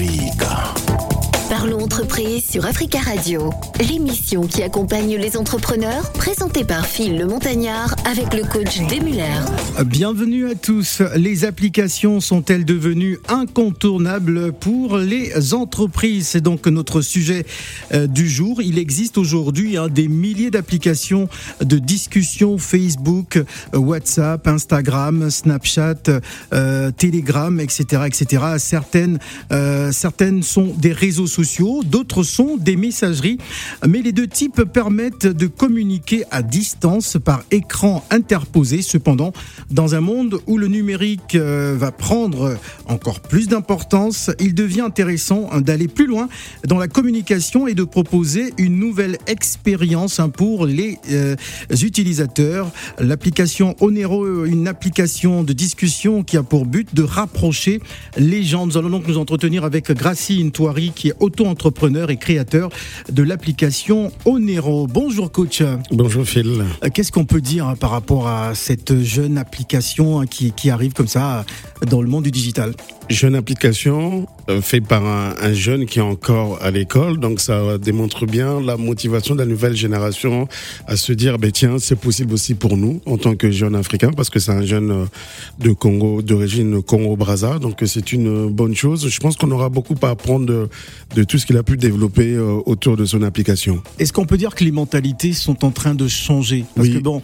Africa. Entreprise sur Africa Radio, l'émission qui accompagne les entrepreneurs, présentée par Phil le Montagnard avec le coach Demuller. Bienvenue à tous. Les applications sont-elles devenues incontournables pour les entreprises? C'est donc notre sujet euh, du jour. Il existe aujourd'hui hein, des milliers d'applications de discussion Facebook, WhatsApp, Instagram, Snapchat, euh, Telegram, etc., etc. Certaines, euh, certaines sont des réseaux sociaux d'autres sont des messageries, mais les deux types permettent de communiquer à distance par écran interposé. Cependant, dans un monde où le numérique euh, va prendre encore plus d'importance, il devient intéressant d'aller plus loin dans la communication et de proposer une nouvelle expérience hein, pour les euh, utilisateurs. L'application Onero, une application de discussion qui a pour but de rapprocher les gens. Nous allons donc nous entretenir avec Gracie Intouari qui est auto-entrepreneur et créateur de l'application Onero. Bonjour coach. Bonjour Phil. Euh, qu'est-ce qu'on peut dire par rapport à cette jeune application qui, qui arrive comme ça dans le monde du digital? Jeune application euh, faite par un, jeune qui est encore à l'école, donc ça démontre bien la motivation de la nouvelle génération à se dire, ben tiens, c'est possible aussi pour nous en tant que jeunes africains, parce que c'est un jeune euh, de Congo, d'origine Congo-Brazza, donc c'est une bonne chose. Je pense qu'on aura beaucoup à apprendre de, de tout ce qu'il a pu développer euh, autour de son application. Est-ce qu'on peut dire que les mentalités sont en train de changer? Parce que bon,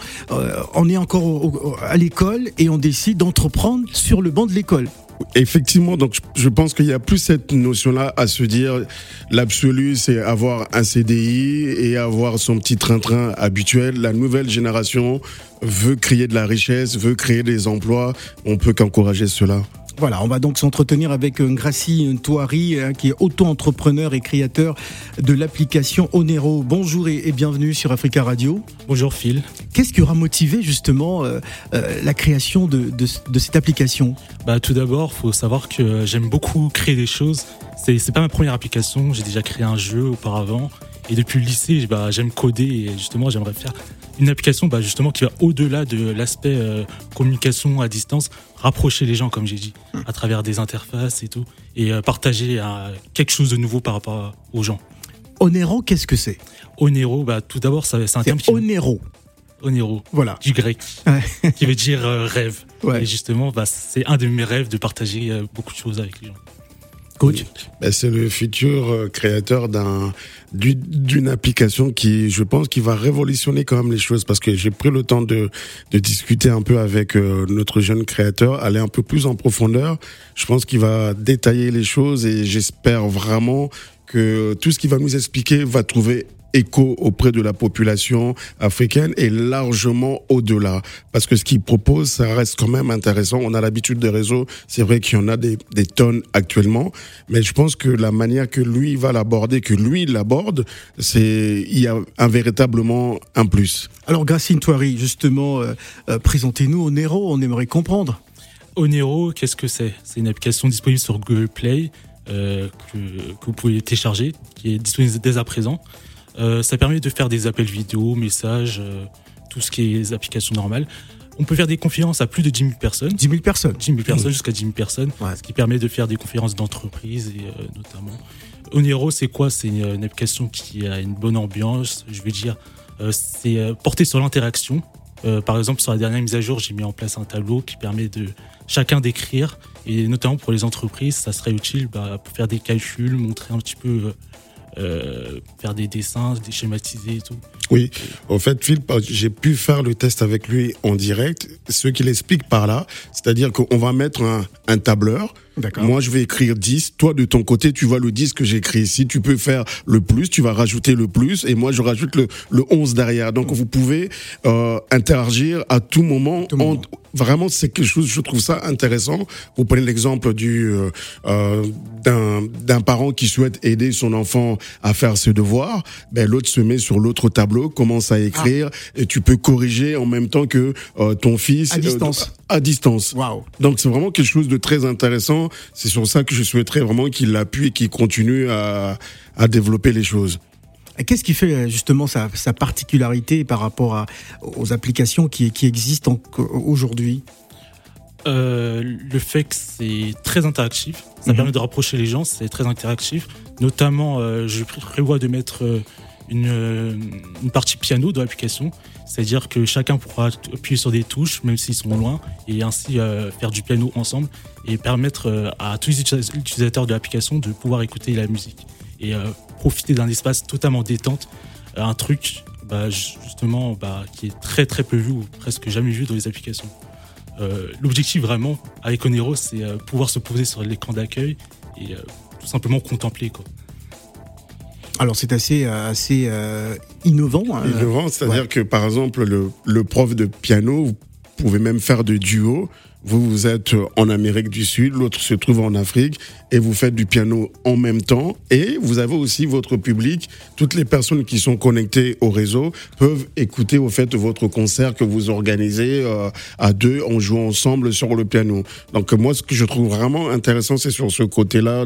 on est encore à l'école et on décide d'entreprendre sur le banc de l'école. Effectivement, donc je pense qu'il y a plus cette notion-là à se dire l'absolu, c'est avoir un CDI et avoir son petit train-train habituel. La nouvelle génération veut créer de la richesse, veut créer des emplois. On peut qu'encourager cela. Voilà, on va donc s'entretenir avec Gracie Touari, hein, qui est auto-entrepreneur et créateur de l'application Onero. Bonjour et, bienvenue sur Africa Radio. Bonjour Phil. Qu'est-ce qui aura motivé justement euh, euh, la création de, cette application? Bah, Tout d'abord, il faut savoir que j'aime beaucoup créer des choses. C'est pas ma première application, j'ai déjà créé un jeu auparavant. Et depuis le lycée, bah, j'aime coder et justement, j'aimerais faire une application bah, justement qui va au-delà de l'aspect euh, communication à distance, rapprocher les gens, comme j'ai dit, à travers des interfaces et tout, et euh, partager euh, quelque chose de nouveau par rapport aux gens. Onero, qu'est-ce que c'est? Onero, bah, tout d'abord, c'est un terme qui. Onero. Onero, voilà. du grec, qui veut dire rêve. Et justement, bah, c'est un de mes rêves de partager beaucoup de choses avec les gens. Ben, C'est le futur euh, créateur d'un d'une application qui, je pense, qui va révolutionner quand même les choses parce que j'ai pris le temps de, de discuter un peu avec euh, notre jeune créateur, aller un peu plus en profondeur. Je pense qu'il va détailler les choses et j'espère vraiment que tout ce qu'il va nous expliquer va trouver écho auprès de la population africaine et largement au-delà. Parce que ce qu'il propose, ça reste quand même intéressant. On a l'habitude des réseaux, c'est vrai qu'il y en a des, des, tonnes actuellement, mais je pense que la manière que lui va l'aborder, que lui l'aborde, c'est il y a un véritablement un plus. Alors Gracine Touari, justement, euh, euh, présentez-nous Onero, on aimerait comprendre. Onero, qu'est-ce que c'est? C'est une application disponible sur Google Play. Euh, que, que, vous pouvez télécharger, qui est disponible dès à présent. Euh, ça permet de faire des appels vidéo, messages, euh, tout ce qui est applications normales. On peut faire des conférences à plus de 10 000 personnes. 10 000 personnes 10 000 personnes, jusqu'à 10 000 personnes. Ce qui permet de faire des conférences d'entreprise, et euh, notamment. Onero, c'est quoi? C'est une, application qui a une bonne ambiance. Je veux dire, c'est porté sur l'interaction. par exemple, sur la dernière mise à jour, j'ai mis en place un tableau qui permet de chacun d'écrire. Et notamment pour les entreprises, ça serait utile bah, pour faire des calculs, montrer un petit peu euh, faire des dessins, des schématisés et tout. Oui, en fait, Phil, j'ai pu faire le test avec lui en direct. Ce qu'il explique par là, c'est-à-dire qu'on va mettre un tableur. Moi, je vais écrire 10. Toi, de ton côté, tu vois le 10 que j'ai écrit ici. Tu peux faire le plus, tu vas rajouter le plus. Et moi, je rajoute le, le 11 derrière. Donc, vous pouvez euh, interagir à tout moment. vraiment, c'est quelque chose, je trouve ça intéressant. Vous prenez l'exemple du euh, euh d'un parent qui souhaite aider son enfant à faire ses devoirs. Ben, l'autre se met sur l'autre tableau, commence à écrire. Ah. Et tu peux corriger en même temps que euh, ton fils. À distance. À distance. Wow. Donc, c'est vraiment quelque chose de très intéressant. C'est sur ça que je souhaiterais vraiment qu'il appuie et qu'il continue à, à développer les choses. Qu'est-ce qui fait justement sa, sa, particularité par rapport à, aux applications qui, qui existent aujourd'hui? Euh, le fait que c'est très interactif, ça Mhm. permet de rapprocher les gens, c'est très interactif. Notamment, euh, je prévois de mettre euh, une, euh, une partie piano dans l'application, c'est-à-dire que chacun pourra appuyer sur des touches, même s'ils sont loin, et ainsi euh, faire du piano ensemble et permettre euh, à tous les utilis- utilisateurs de l'application de pouvoir écouter la musique et profiter d'un espace totalement détente, un truc bah, justement bah, qui est très très peu vu ou presque jamais vu dans les applications. L'objectif vraiment avec Onero, c'est pouvoir se poser sur l'écran d'accueil et tout simplement contempler. Quoi. Alors c'est assez, euh, assez euh, innovant. hein. Innovant, c'est-à-dire que par exemple, le, le prof de piano, vous pouvez même faire de duo. Vous, vous êtes en Amérique du Sud, l'autre se trouve en Afrique, et vous faites du piano en même temps. Et vous avez aussi votre public. Toutes les personnes qui sont connectées au réseau peuvent écouter au fait votre concert que vous organisez euh, à deux en jouant ensemble sur le piano. Donc moi, ce que je trouve vraiment intéressant, c'est sur ce côté-là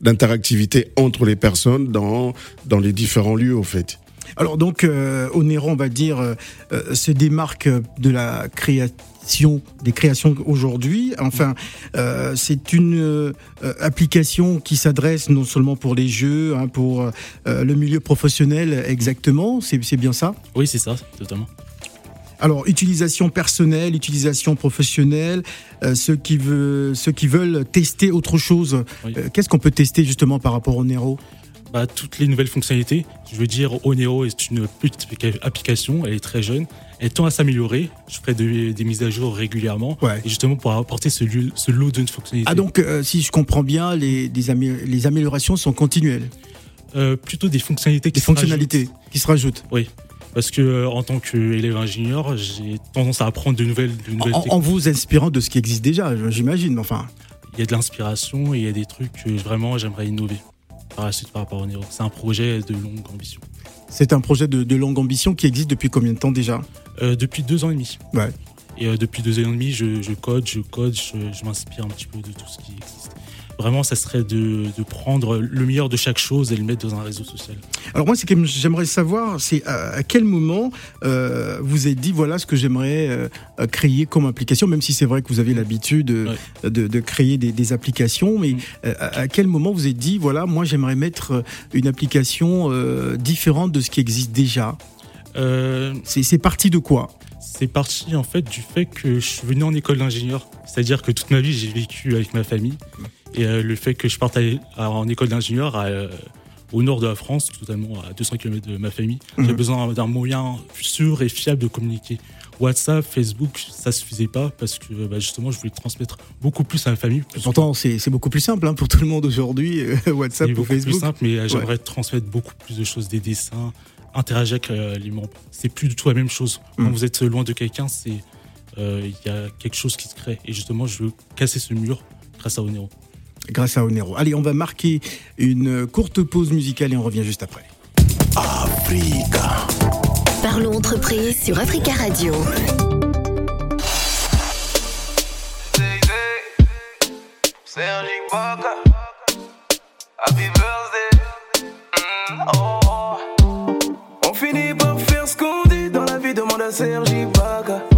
d'interactivité entre les personnes dans dans les différents lieux, au fait. Alors donc, euh, Onero, on va dire, euh, euh, se démarque de la création des créations aujourd'hui. Enfin, euh, c'est une application qui s'adresse non seulement pour les jeux, hein, pour le milieu professionnel exactement. C'est c'est bien ça? Oui, c'est ça, totalement. Alors, utilisation personnelle, utilisation professionnelle, euh, ceux, qui veut, ceux qui veulent tester autre chose, Oui. euh, qu'est-ce qu'on peut tester justement par rapport au Nero? Bah, toutes les nouvelles fonctionnalités, je veux dire, Oneo est une petite application, elle est très jeune, elle tend à s'améliorer. Je ferai de- des mises à jour régulièrement, Ouais. et justement pour apporter ce, lieu- ce lot de fonctionnalités. Ah donc, euh, si je comprends bien, les, des amé- les améliorations sont continuelles, Euh, plutôt des fonctionnalités qui des se fonctionnalités rajoutent. qui se rajoutent. Parce que euh, en tant qu'élève ingénieur, j'ai tendance à apprendre de nouvelles, de nouvelles En, techniques. en vous inspirant de ce qui existe déjà, j'imagine. Enfin, Il y a de l'inspiration et il y a des trucs que vraiment j'aimerais innover par la suite par rapport au Nero. C'est un projet de longue ambition. c'est un projet de, de longue ambition qui existe depuis combien de temps déjà? Euh, depuis deux ans et demi. Ouais. Et euh, depuis deux ans et demi, je, je code, je code, je, je m'inspire un petit peu de tout ce qui existe. Vraiment, ça serait de, de prendre le meilleur de chaque chose et le mettre dans un réseau social. Alors moi, ce que j'aimerais savoir, c'est à, quel moment euh, vous êtes dit voilà ce que j'aimerais euh, créer comme application, même si c'est vrai que vous avez l'habitude de, de créer des, des applications, mais Mm. euh, à, à quel moment vous êtes dit voilà moi j'aimerais mettre une application euh, différente de ce qui existe déjà? C'est c'est parti de quoi? C'est parti en fait du fait que je suis venu en école d'ingénieur. C'est-à-dire que toute ma vie, j'ai vécu avec ma famille. Et euh, le fait que je parte en école d'ingénieur euh, au nord de la France, totalement à 200 km de ma famille, j'ai Mhm. besoin d'un moyen sûr et fiable de communiquer. WhatsApp, Facebook, ça suffisait pas parce que bah, justement, je voulais transmettre beaucoup plus à ma famille. plus Pourtant c'est c'est beaucoup plus simple hein, pour tout le monde aujourd'hui, euh, c'est WhatsApp ou beaucoup plus Facebook. simple, mais j'aimerais transmettre beaucoup plus de choses, des dessins, interagir avec euh, les membres. C'est plus du tout la même chose. Quand Mm. vous êtes loin de quelqu'un, c'est euh, il y a quelque chose qui se crée. Et justement, je veux casser ce mur grâce à Onero. Grâce à Onero. Allez, on va marquer une courte pause musicale et on revient juste après. Parlons entreprise sur Africa Radio. Sergi Baka. Happy birthday. On finit par faire ce qu'on dit dans la vie, demande à Sergi Baka.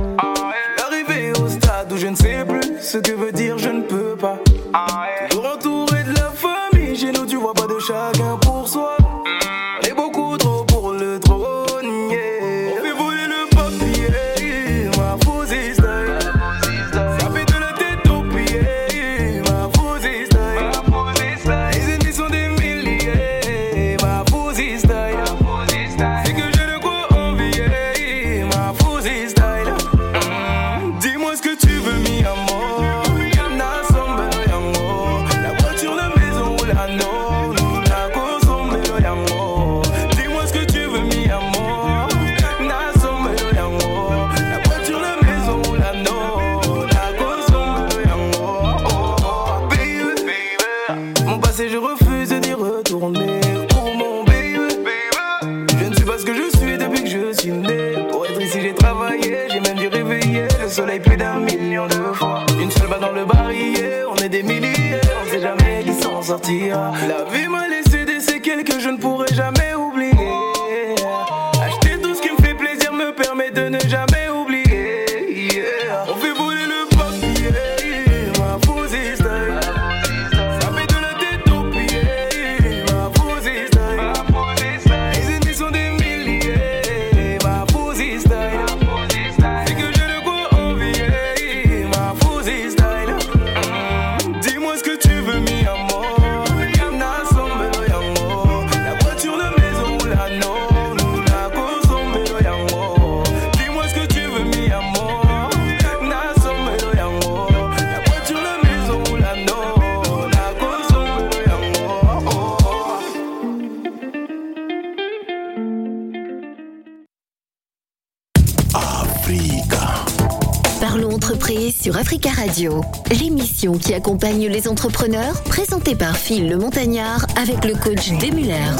Sur Africa Radio. L'émission qui accompagne les entrepreneurs, présentée par Phil le Montagnard avec le coach Demuller.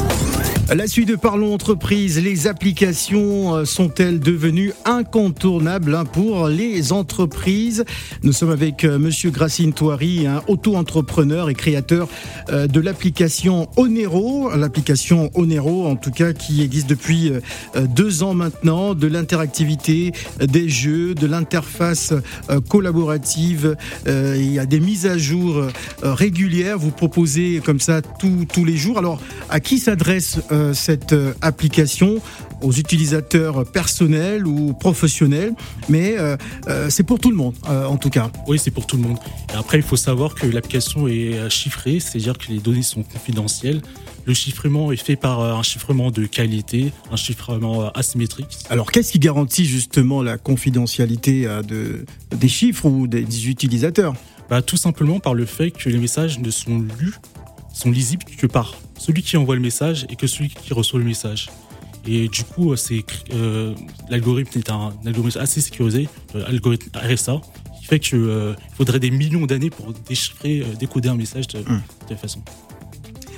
La suite de Parlons Entreprise, les applications euh, sont-elles devenues incontournables hein, pour les entreprises? Nous sommes avec euh, Monsieur Gracine Touari, auto-entrepreneur et créateur euh, de l'application Onero, l'application Onero en tout cas qui existe depuis deux ans maintenant, de l'interactivité, des jeux, de l'interface collaborative. Il y a des mises à jour régulières. Vous proposez comme ça tous les jours. Alors, à qui s'adresse euh, cette euh, application aux utilisateurs personnels ou professionnels, mais euh, c'est pour tout le monde en tout cas. Oui, c'est pour tout le monde. Et après, il faut savoir que l'application est chiffrée, c'est-à-dire que les données sont confidentielles. Le chiffrement est fait par un chiffrement de qualité, un chiffrement asymétrique. Alors, qu'est-ce qui garantit justement la confidentialité de, des chiffres ou des, utilisateurs? Bah, Tout simplement par le fait que les messages ne sont lus, sont lisibles que par celui qui envoie le message et que celui qui reçoit le message. Et du coup, c'est euh, l'algorithme est un algorithme assez sécurisé, l'algorithme RSA, qui fait qu'il euh, faudrait des millions d'années pour déchiffrer, euh, décoder un message de, cette façon.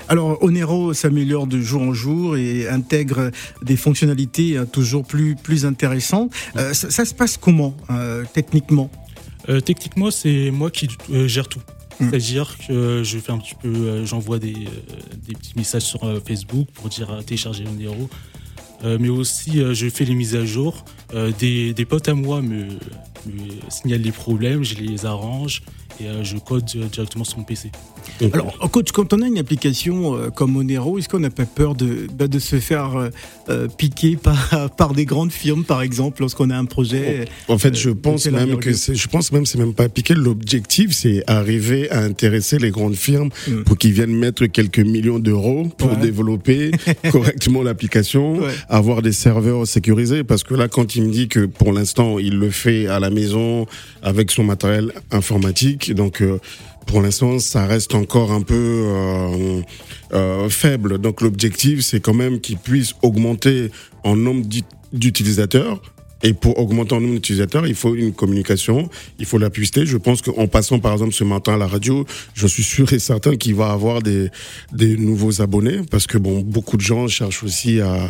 Alors, Onero s'améliore de jour en jour et intègre des fonctionnalités toujours plus, plus intéressantes. ça, se passe comment, techniquement? Techniquement, c'est moi qui gère tout. Mm. C'est-à-dire que je fais un petit peu, euh, j'envoie des, euh, des, petits messages sur euh, Facebook pour dire télécharger un héros. mais aussi, je fais les mises à jour. Des, des, potes à moi me, me signalent les problèmes, je les arrange et je code directement sur mon PC. Alors, coach, quand on a une application euh, comme Monero, est-ce qu'on n'a pas peur de, bah, de se faire euh, euh, piquer par, par des grandes firmes, par exemple, lorsqu'on a un projet En fait, je pense même que c'est, je pense même c'est même pas piquer. L'objectif, c'est arriver à intéresser les grandes firmes hmm. pour qu'ils viennent mettre quelques millions d'euros pour développer correctement l'application, avoir des serveurs sécurisés. Parce que là, quand il me dit que pour l'instant, il le fait à la maison avec son matériel informatique, donc pour l'instant, ça reste encore un peu euh, euh, faible. Donc l'objectif, c'est quand même qu'il puisse augmenter en nombre d'utilisateurs. Et pour augmenter en nombre d'utilisateurs, il faut une communication, il faut la publicité. Je pense qu'en passant par exemple ce matin à la radio, je suis sûr et certain qu'il va avoir des, des nouveaux abonnés parce que bon, beaucoup de gens cherchent aussi à,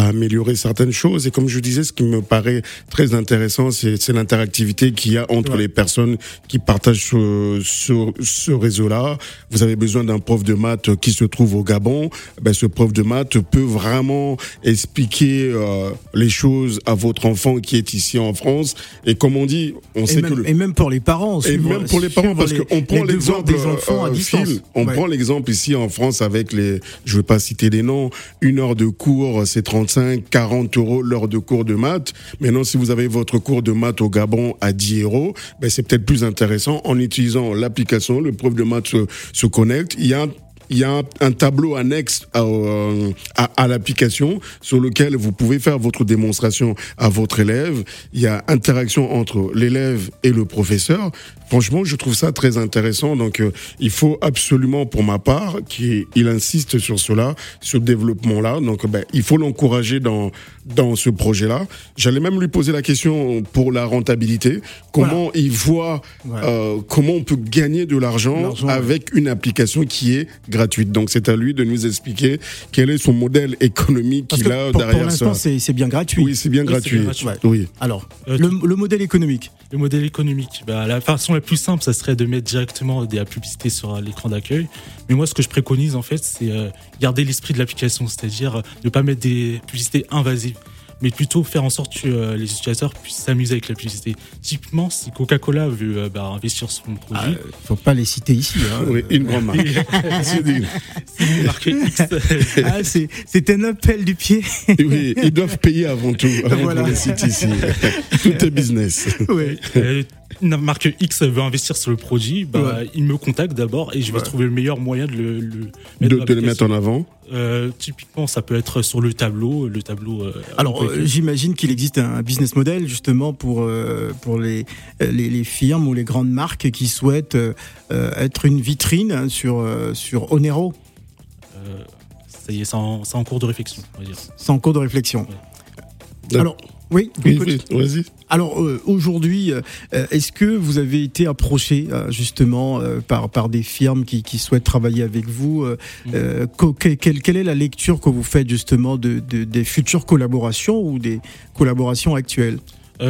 à améliorer certaines choses. Et comme je disais, ce qui me paraît très intéressant, c'est l'interactivité qu'il y a entre les personnes qui partagent ce, ce, ce réseau-là. Vous avez besoin d'un prof de maths qui se trouve au Gabon. Ben, ce prof de maths peut vraiment expliquer euh, les choses à votre enfant qui est ici en France. Et comme on dit, on sait que... Le... Et même pour les parents. Et même pour les parents, parce qu'on prend l'exemple des enfants à euh, distance. on prend l'exemple ici en France avec les... Je vais pas citer des noms. Une heure de cours, c'est 30 35, 40 euros l'heure de cours de maths. Maintenant, si vous avez votre cours de maths au Gabon à 10 euros, ben, c'est peut-être plus intéressant en utilisant l'application, le prof de maths se, se connecte. Il y a il y a un, tableau annexe euh, à l'application sur lequel vous pouvez faire votre démonstration à votre élève. Il y a interaction entre l'élève et le professeur. Franchement, je trouve ça très intéressant. Donc, euh, il faut absolument, pour ma part, qu'il insiste sur cela, ce développement-là. Donc, ben, il faut l'encourager dans dans ce projet-là. J'allais même lui poser la question pour la rentabilité. Comment il voit, euh, comment on peut gagner de l'argent avec une application qui est gratuite. Donc, c'est à lui de nous expliquer quel est son modèle économique qu'il a derrière pour l'instant, c'est bien gratuit. Oui, c'est bien gratuit. Oui. Alors, euh, le, le, modèle économique. Le modèle économique, bah, la façon plus simple, ça serait de mettre directement des publicités sur l'écran d'accueil. Mais moi, ce que je préconise, en fait, c'est euh, garder l'esprit de l'application, c'est-à-dire euh, ne pas mettre des publicités invasives mais plutôt faire en sorte que euh, les utilisateurs puissent s'amuser avec la publicité. Typiquement, si Coca-Cola veut bah, investir sur son produit. Il ne faut pas les citer ici. Hein. Oui, une grande marque. c'est marque X. ah, c'est un appel du pied. oui, ils doivent payer avant tout, avant voilà. les citer ici. tout est business. Oui une marque X veut investir sur le produit, bah, il me contacte d'abord et je vais trouver le meilleur moyen de le, mettre, de, le mettre en avant. Euh, typiquement, ça peut être sur le tableau. Le tableau. Euh, Alors, euh, j'imagine qu'il existe un business model justement pour pour les, les, firmes ou les grandes marques qui souhaitent être une vitrine sur sur Onero. ça y est, c'est en, cours de réflexion, on va dire. C'est en cours de réflexion. Alors, Oui, oui, oui vas-y. Alors euh, aujourd'hui, euh, est-ce que vous avez été approché euh, justement par, par des firmes qui, qui souhaitent travailler avec vous mm. quelle, quelle, est la lecture que vous faites justement de, de des futures collaborations ou des collaborations actuelles?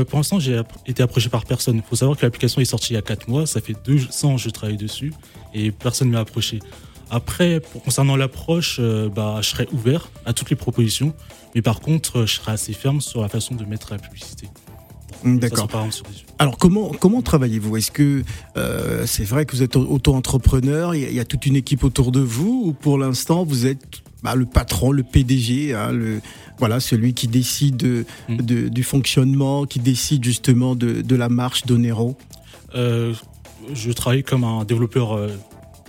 Pour l'instant, j'ai été approché par personne. Il faut savoir que l'application est sortie il y a 4 mois, ça fait 2 ans que je travaille dessus et personne ne m'a approché. Après, concernant l'approche, bah, je serais ouvert à toutes les propositions, mais par contre, je serais assez ferme sur la façon de mettre la publicité. Mm, d'accord. Alors comment comment travaillez-vous? Est-ce que euh, c'est vrai que vous êtes auto-entrepreneur Il y, a toute une équipe autour de vous ou pour l'instant vous êtes bah, le patron, le PDG, hein, le voilà celui qui décide mm. de, du fonctionnement, qui décide justement de, de la marche d'Onero? Euh, Je travaille comme un développeur euh,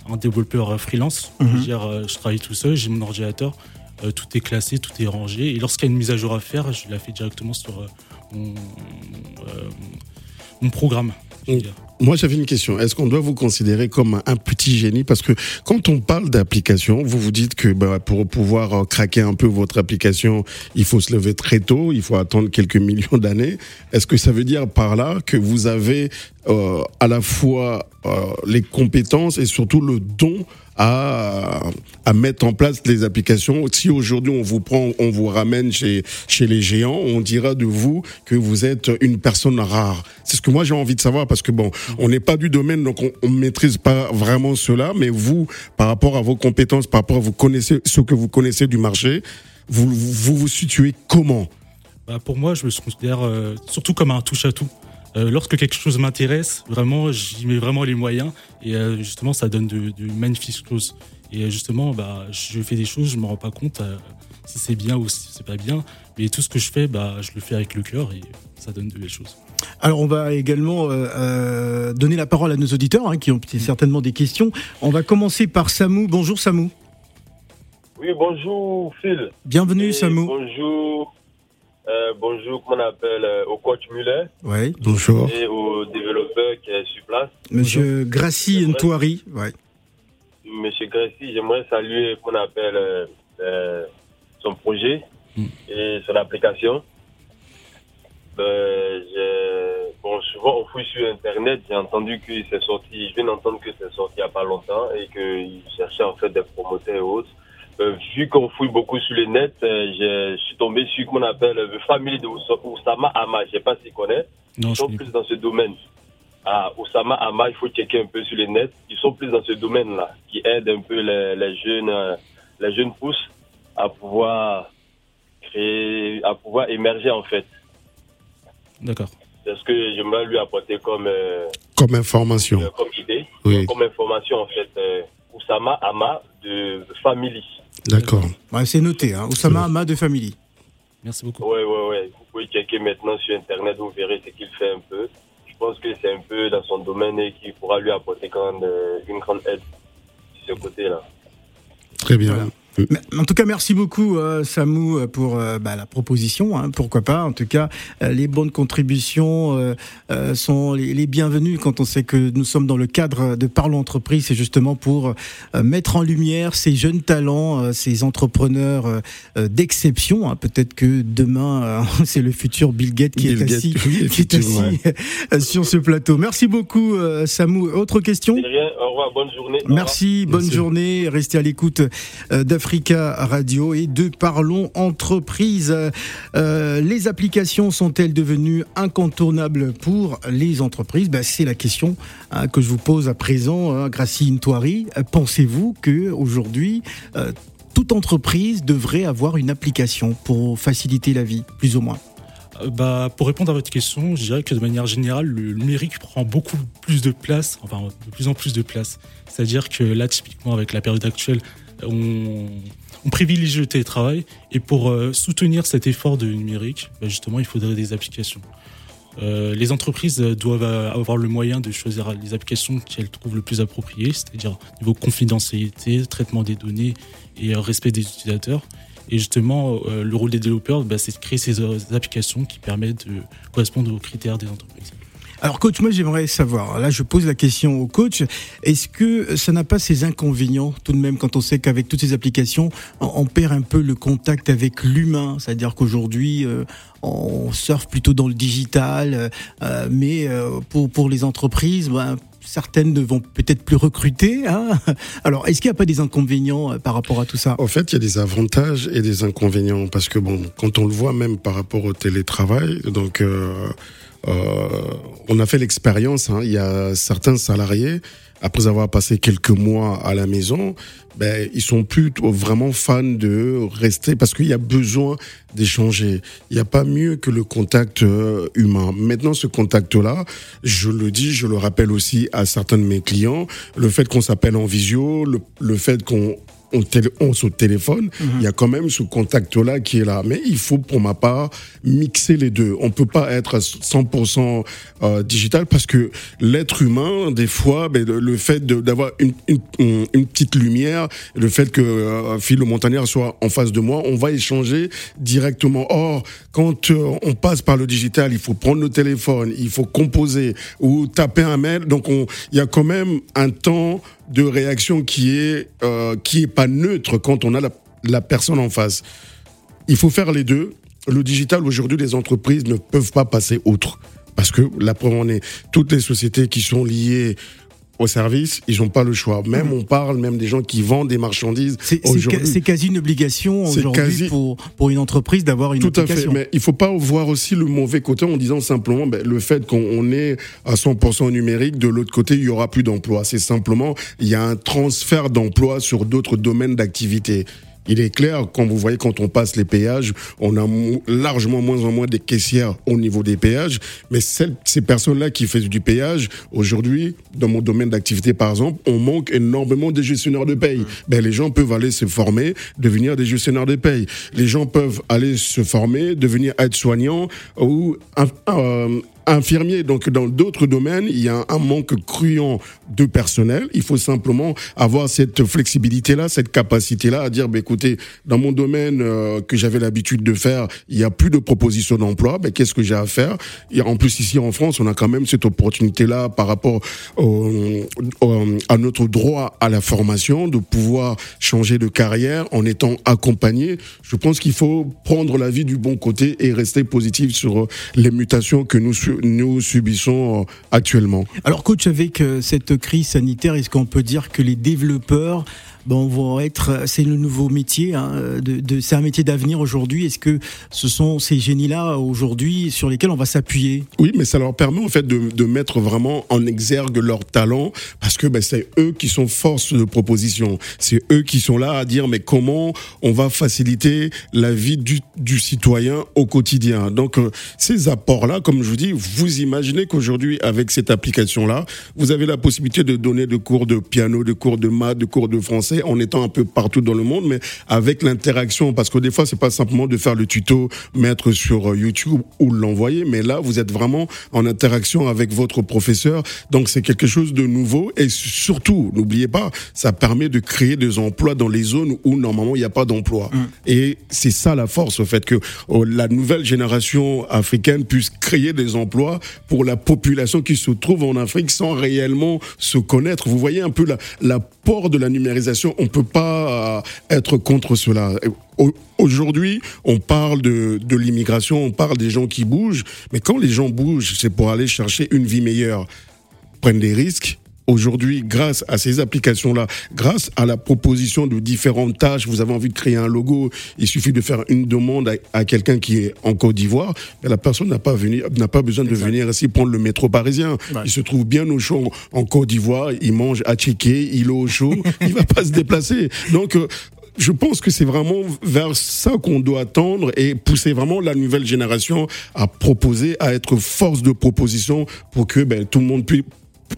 un développeur freelance. je, mm-hmm. dire, je travaille tout seul, j'ai mon ordinateur. tout est classé, tout est rangé. Et lorsqu'il y a une mise à jour à faire, je la fais directement sur, euh, mon, programme. Moi, j'avais une question. Est-ce qu'on doit vous considérer comme un petit génie? Parce que quand on parle d'application, vous vous dites que bah, pour pouvoir euh, craquer un peu votre application, il faut se lever très tôt, il faut attendre quelques millions d'années. Est-ce que ça veut dire par là que vous avez euh, à la fois les compétences et surtout le don à, à mettre en place les applications. Si aujourd'hui on vous prend, on vous ramène chez, chez les géants, on dira de vous que vous êtes une personne rare. C'est ce que moi j'ai envie de savoir parce que bon, on n'est pas du domaine, donc on ne maîtrise pas vraiment cela, mais vous, par rapport à vos compétences, par rapport à vous connaissez, ce que vous connaissez du marché, vous vous, situez comment? Bah Pour moi, je me considère euh, surtout comme un touche-à-tout. Euh, lorsque quelque chose m'intéresse, vraiment, j'y mets vraiment les moyens et euh, justement, ça donne de, magnifiques choses. Et euh, justement, bah, je fais des choses, je me rends pas compte si c'est bien ou si c'est pas bien, mais tout ce que je fais, bah, je le fais avec le cœur et ça donne de belles choses. Alors on va également donner la parole à nos auditeurs hein, qui ont certainement des questions. On va commencer par Samou. Bonjour Samou. Oui, bonjour Phil. Bienvenue Samou. Bonjour euh, bonjour, comment on appelle, euh, au coach Muller. Oui, bonjour. Et au développeur qui est sur place. Monsieur Grassi Ntouari, ouais. Monsieur Grassi, j'aimerais saluer, comment on appelle, euh, son projet hmm. et son application. bon, souvent on fouille sur Internet, j'ai entendu que c'est sorti, je viens d'entendre que c'est sorti il n'y a pas longtemps et qu'il cherchait en fait des promoteurs et autres. Euh, vu qu'on fouille beaucoup sur le net, euh, je suis tombé sur ce qu'on appelle la famille de Oussama Ama. Je ne sais pas si tu connais. ils sont plus dans ce domaine. Ah, Oussama Ama, il faut checker un peu sur le net. Ils sont plus dans ce domaine-là, qui aident un peu les, jeunes, euh, les jeunes pousses à pouvoir créer, à pouvoir émerger en fait. D'accord. C'est ce que j'aimerais lui apporter comme comme information, comme idée, comme information en fait. Oussama Ama de Family. D'accord. c'est noté, hein. Oussama Ama de Family. Merci beaucoup. Oui, oui, oui. Vous pouvez checker maintenant sur Internet, vous verrez ce qu'il fait un peu. Je pense que c'est un peu dans son domaine et qu'il pourra lui apporter euh, une grande aide sur ce côté-là. Très bien. En tout cas, merci beaucoup, euh, Samou, euh, pour euh, bah, la proposition. Hein, pourquoi pas En tout cas, les bonnes contributions sont les, bienvenues quand on sait que nous sommes dans le cadre de Parlons Entreprise. C'est justement pour mettre en lumière ces jeunes talents, ces entrepreneurs d'exception. Hein. Peut-être que demain, c'est le futur Bill Gates qui est assis, qui est assis sur ce plateau. Merci beaucoup, Samou. Autre question? Au revoir, bonne journée. Merci, bonne journée. Restez à l'écoute Africa Radio et de Parlons Entreprise. Euh, les applications sont-elles devenues incontournables pour les entreprises? Ben, C'est la question hein, que je vous pose à présent, hein, Gracie Intoiri. Pensez-vous que aujourd'hui euh, toute entreprise devrait avoir une application pour faciliter la vie, plus ou moins? Euh, bah, pour répondre à votre question, je dirais que de manière générale, le numérique prend beaucoup plus de place, enfin de plus en plus de place. C'est-à-dire que là, typiquement, avec la période actuelle, on, privilégie le télétravail et pour euh, soutenir cet effort de numérique, bah, justement, il faudrait des applications. Euh, les entreprises doivent avoir le moyen de choisir les applications qu'elles trouvent le plus appropriées, c'est-à-dire niveau confidentialité, traitement des données et euh, respect des utilisateurs. Et justement, le rôle des développeurs, bah, c'est de créer ces applications qui permettent de correspondre aux critères des entreprises. Alors coach, moi j'aimerais savoir, là je pose la question au coach, est-ce que ça n'a pas ses inconvénients tout de même quand on sait qu'avec toutes ces applications, on, perd un peu le contact avec l'humain, c'est-à-dire qu'aujourd'hui euh, on surfe plutôt dans le digital, euh, mais euh, pour, pour les entreprises, ben, certaines ne vont peut-être plus recruter. Hein. Alors, est-ce qu'il n'y a pas des inconvénients par rapport à tout ça? En fait, il y a des avantages et des inconvénients. Parce que bon, quand on le voit même par rapport au télétravail, donc euh, on a fait l'expérience, hein, il y a certains salariés, après avoir passé quelques mois à la maison, ben, ils sont plus vraiment fans de rester parce qu'il y a besoin d'échanger. Il n'y a pas mieux que le contact euh, humain. Maintenant, ce contact-là, je le dis, je le rappelle aussi à certains de mes clients, le fait qu'on s'appelle en visio, le fait qu'on on, on se téléphone, mhm. il y a quand même ce contact-là qui est là. Mais il faut, pour ma part, mixer les deux. On peut pas être 100% euh, digital parce que l'être humain, des fois, ben, le, fait d'avoir une, une, une, petite lumière, le fait que euh, Phil le Montagnard soit en face de moi, on va échanger directement. Or, quand euh, on passe par le digital, il faut prendre le téléphone, il faut composer ou taper un mail. Donc, il y a quand même un temps de réaction qui est euh, qui est pas neutre quand on a la, personne en face. Il faut faire les deux. Le digital aujourd'hui, les entreprises ne peuvent pas passer outre parce que la preuve en est toutes les sociétés qui sont liées au service, ils n'ont pas le choix. Même mmh. on parle, même des gens qui vendent des marchandises. C'est quasi une obligation aujourd'hui pour, pour une entreprise d'avoir une Tout à fait, mais il faut pas voir aussi le mauvais côté en disant simplement ben, le fait qu'on est à 100% numérique, de l'autre côté, il y aura plus d'emplois. C'est simplement, il y a un transfert d'emplois sur d'autres domaines d'activité. Il est clair, quand vous voyez, quand on passe les péages, on a largement moins en moins des caissières au niveau des péages. Mais celles, ces personnes-là qui font du péage, aujourd'hui, dans mon domaine d'activité, par exemple, on manque énormément de gestionnaires de paye. Ben, les gens peuvent aller se former, devenir des gestionnaires de paye. Les gens peuvent aller se former, devenir aides-soignants ou euh, infirmiers. Donc, dans d'autres domaines, il y a un manque cruant de personnel. Il faut simplement avoir cette flexibilité-là, cette capacité-là à dire, bah, écoutez, dans mon domaine euh, que j'avais l'habitude de faire, il y a plus de propositions d'emploi. Ben, qu'est-ce que j'ai à faire? Et en plus, ici en France, on a quand même cette opportunité-là par rapport à notre droit à la formation, de pouvoir changer de carrière en étant accompagné. Je pense qu'il faut prendre la vie du bon côté et rester positif sur les mutations que nous nous subissons euh, actuellement. Alors coach, avec euh, cette crise sanitaire, est-ce qu'on peut dire que les développeurs bon, vont être, c'est le nouveau métier, hein, c'est un métier d'avenir aujourd'hui. Est-ce que ce sont ces génies-là aujourd'hui sur lesquels on va s'appuyer? Oui, mais ça leur permet en fait de, mettre vraiment en exergue leur talent parce que ben, c'est eux qui sont force de proposition. C'est eux qui sont là à dire mais comment on va faciliter la vie du, citoyen au quotidien? Donc euh, ces apports-là, comme je vous dis, vous imaginez qu'aujourd'hui avec cette application-là, vous avez la possibilité de donner des cours de piano, de cours de maths, de cours de français en étant un peu partout dans le monde, mais avec l'interaction, parce que des fois, c'est pas simplement de faire le tuto, mettre sur euh, YouTube ou l'envoyer, mais là, vous êtes vraiment en interaction avec votre professeur. Donc, c'est quelque chose de nouveau et surtout, n'oubliez pas, ça permet de créer des emplois dans les zones où normalement il n'y a pas d'emploi. Mm. Et c'est ça la force, au fait que oh, la nouvelle génération africaine puisse créer des emplois pour la population qui se trouve en Afrique sans réellement se connaître. Vous voyez un peu l'apport de la numérisation on ne peut pas euh, être contre cela. Aujourd'hui, on parle de, de l'immigration, on parle des gens qui bougent, mais quand les gens bougent, c'est pour aller chercher une vie meilleure. Prennent des risques, Aujourd'hui, grâce à ces applications-là, grâce à la proposition de différentes tâches, vous avez envie de créer un logo, il suffit de faire une demande à, quelqu'un qui est en Côte d'Ivoire, la personne n'a pas, besoin de venir ici prendre le métro parisien. Il se trouve bien au chaud en Côte d'Ivoire, il mange à checker, il est au chaud, il va pas se déplacer. Donc, euh, je pense que c'est vraiment vers ça qu'on doit tendre et pousser vraiment la nouvelle génération à proposer, à être force de proposition pour que ben, tout le monde puisse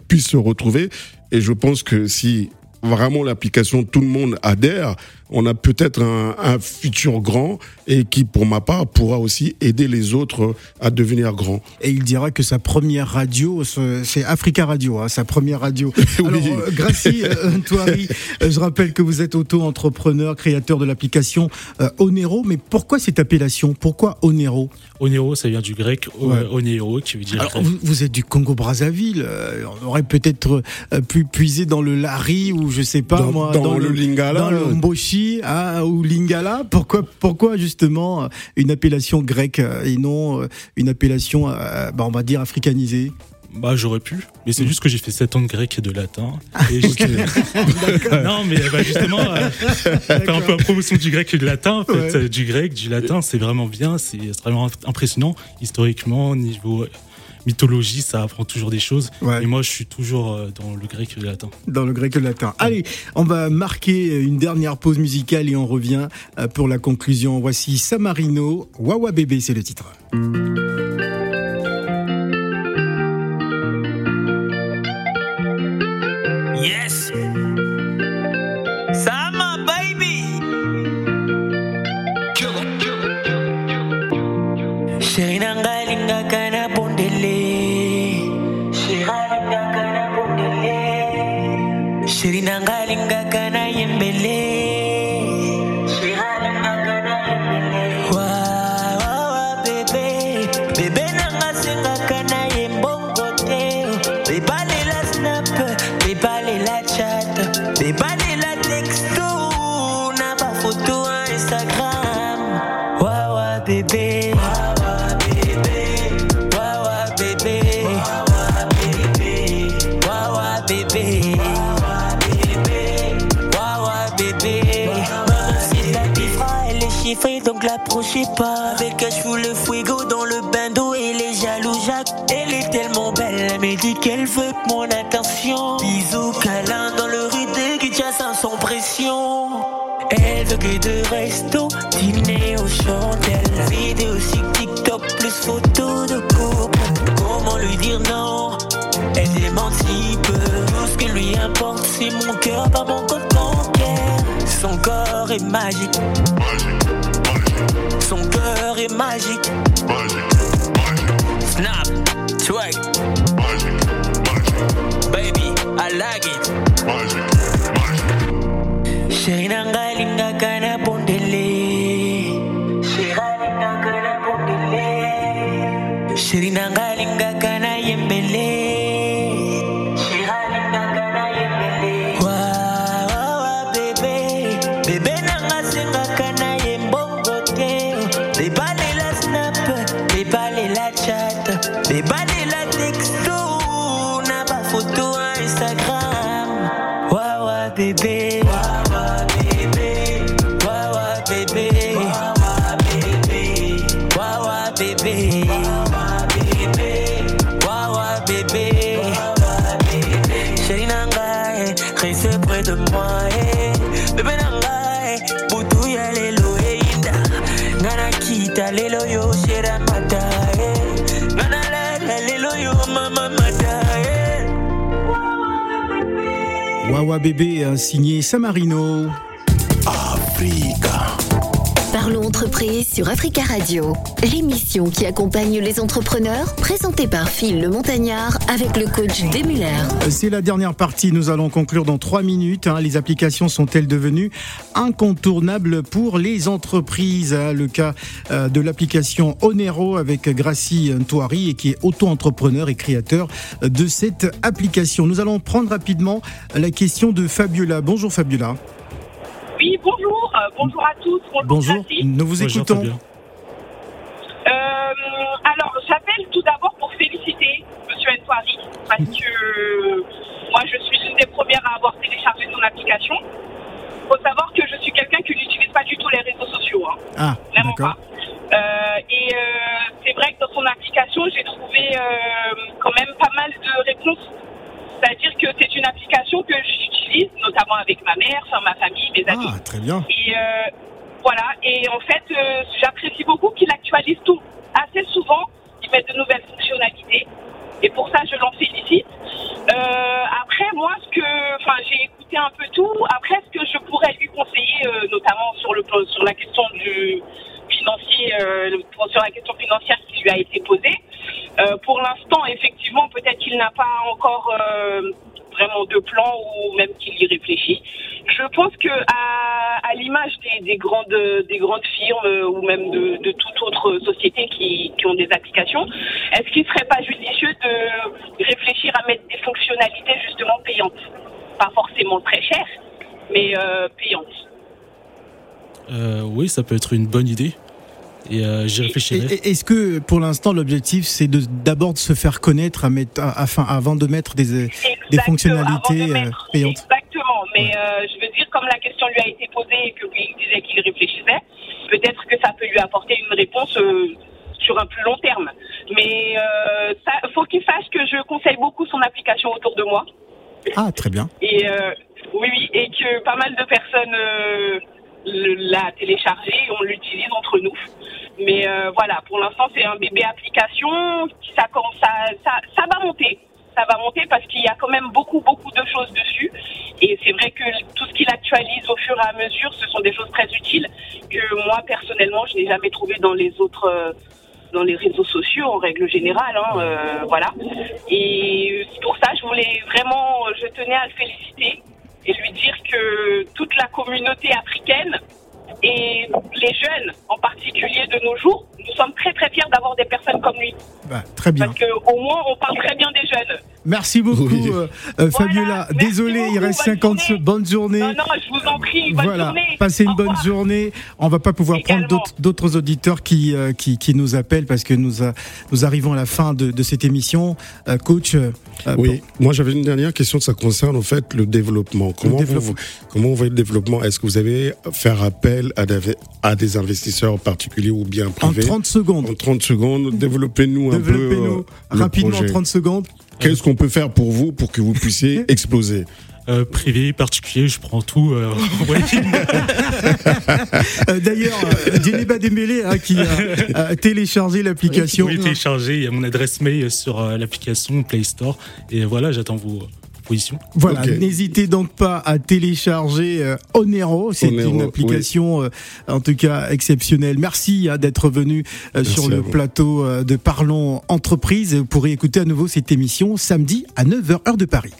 puisse se retrouver. Et je pense que si vraiment l'application, tout le monde adhère, on a peut-être un, un, futur grand et qui, pour ma part, pourra aussi aider les autres à devenir grands. Et il dira que sa première radio, c'est Africa Radio, hein, sa première radio. oui. Alors, euh, Gracie euh, Touari, euh, je rappelle que vous êtes auto-entrepreneur, créateur de l'application euh, Onero, mais pourquoi cette appellation? Pourquoi Onero? Onero, ça vient du grec ouais. Onero, qui veut dire. Alors, vous, vous, êtes du Congo-Brazzaville, on aurait peut-être pu puiser dans le Lari ou je sais pas dans, moi, dans, dans le, le, Lingala, dans le Mboshi hein, ou Lingala. Pourquoi, pourquoi justement une appellation grecque et non une appellation, bah, on va dire africanisée? Bah j'aurais pu, mais c'est juste que j'ai fait 7 ans de grec et de latin. Et non mais bah, justement, euh, faire un peu la promotion du grec et du latin, en fait, ouais. du grec, du latin, c'est vraiment bien, c'est vraiment impressionnant historiquement, niveau mythologie, ça apprend toujours des choses. Ouais. Et moi, je suis toujours euh, dans le grec et le latin. Dans le grec et le latin. Allez, on va marquer une dernière pause musicale et on revient euh, pour la conclusion. Voici Samarino, Wawa Bébé, c'est le titre. Chérie nanga l'approchez pas. Avec un chou le fuego dans le bain d'eau et les jaloux Jacques. Elle est tellement belle, elle me dit qu'elle veut mon attention. Bisous, câlin dans le rude qui tient sans pression. Elle veut que de resto, dîner au chandelles. Vidéo sur TikTok plus photos de couple. Comment lui dire non? Elle démentit peu. Tout ce qui lui importe, c'est mon cœur, pas mon compte bancaire. Son corps est magique. Son cœur est magique. Snap, twerk. Baby, I like it. Kana bondele. Chérie nanga linga kana Wawa Bébé, signé Samarino. Africa. Parlons entreprise sur Africa Radio, l'émission qui accompagne les entrepreneurs, présentée par Phil le Montagnard avec le coach Demuller. C'est la dernière partie, nous allons conclure dans trois minutes. Hein. Les applications sont-elles devenues incontournables pour les entreprises hein. Le cas euh, de l'application Onero avec Gracie Touari et qui est auto-entrepreneur et créateur de cette application. Nous allons prendre rapidement la question de Fabiola. Bonjour Fabiola. Oui, bonjour. Euh, bonjour à tous. Bonjour. bonjour. Nous vous Bonjour, écoutons. Euh, alors, j'appelle tout d'abord pour féliciter Monsieur Entouari parce que moi, je suis l'une des premières à avoir téléchargé son application. Il faut savoir que je suis quelqu'un qui n'utilise pas du tout les réseaux sociaux. Hein. Ah, Vraiment d'accord. pas. Euh, et euh, c'est vrai que dans son application, j'ai trouvé euh, quand même pas mal de réponses. C'est-à-dire que c'est une application que j'utilise, notamment avec ma mère, enfin ma famille, mes amis. Ah, très bien. Et euh, voilà. Et en fait, euh, j'apprécie beaucoup qu'il actualise tout. Assez souvent, il met de nouvelles fonctionnalités. Et pour ça, je l'en félicite. Euh, après, moi, ce que, enfin, j'ai écouté un peu tout. Après, ce que je pourrais lui conseiller, euh, sur la question du financier, sur la question financière qui lui a été posée. pour l'instant, effectivement, peut-être qu'il n'a pas encore vraiment de plan ou même qu'il y réfléchit. Je pense que à, l'image des, grandes des grandes firmes ou même de, de toute autre société qui, qui ont des applications, est-ce qu'il ne serait pas judicieux de réfléchir à mettre des fonctionnalités justement payantes, pas forcément très chères, mais euh, payantes. Euh, oui, ça peut être une bonne idée. Et euh, j'y réfléchirai. Est-ce que pour l'instant l'objectif c'est de d'abord de se faire connaître à mettre, afin, avant de mettre des, des fonctionnalités euh, payantes Exactement, mais euh, je veux dire comme la question lui a été posée et qu'il disait qu'il réfléchissait, peut-être que ça peut lui apporter une réponse sur un plus long terme. Mais il faut qu'il sache que je conseille beaucoup son application autour de moi. Ah très bien. Et oui, oui, et que pas mal de personnes l'a téléchargé et on l'utilise entre nous. Mais euh, voilà, pour l'instant, c'est un bébé application. Ça, ça, ça, ça va monter. Ça va monter parce qu'il y a quand même beaucoup, beaucoup de choses dessus. Et c'est vrai que tout ce qu'il actualise au fur et à mesure, ce sont des choses très utiles que moi, personnellement, je n'ai jamais trouvé dans les autres. Euh, dans les réseaux sociaux en règle générale, hein, euh, voilà. Et pour ça, je voulais vraiment, je tenais à le féliciter et lui dire que toute la communauté africaine et les jeunes en particulier de nos jours, nous sommes très très fiers d'avoir des personnes comme lui. Bah, très bien. Parce qu'au moins on parle très bien des jeunes. Merci beaucoup euh, euh, Fabiola. Désolé, il reste 50 secondes. Bonne journée. Non, non, je vous en prie. Bonne voilà. journée. Passez une bonne journée. On va pas pouvoir prendre d'autres auditeurs qui, euh, qui, qui, nous appellent parce que nous, nous arrivons à la fin de, de cette émission. coach. oui, moi j'avais une dernière question. Ça concerne en fait le développement. Comment, le Vous, comment vous voyez le développement? Est-ce que vous avez faire appel à des, à des investisseurs particuliers ou bien privés? En 30 secondes. En 30 secondes. Développez-nous un peu. Développez-nous rapidement en 30 secondes. Qu'est-ce qu'on peut faire pour vous pour que vous puissiez exploser euh, privé, particulier, je prends tout. Euh, euh D'ailleurs, Djeneba Dembélé hein, qui a, téléchargé l'application. Oui, téléchargé. Il y a mon adresse mail sur euh, l'application Play Store. Et voilà, j'attends vos Voilà, n'hésitez donc pas à télécharger Onero. C'est une application, en tout cas, exceptionnelle. Merci hein, d'être venu sur le plateau de Parlons Entreprise. Vous pourrez écouter à nouveau cette émission samedi à 9h heure de Paris.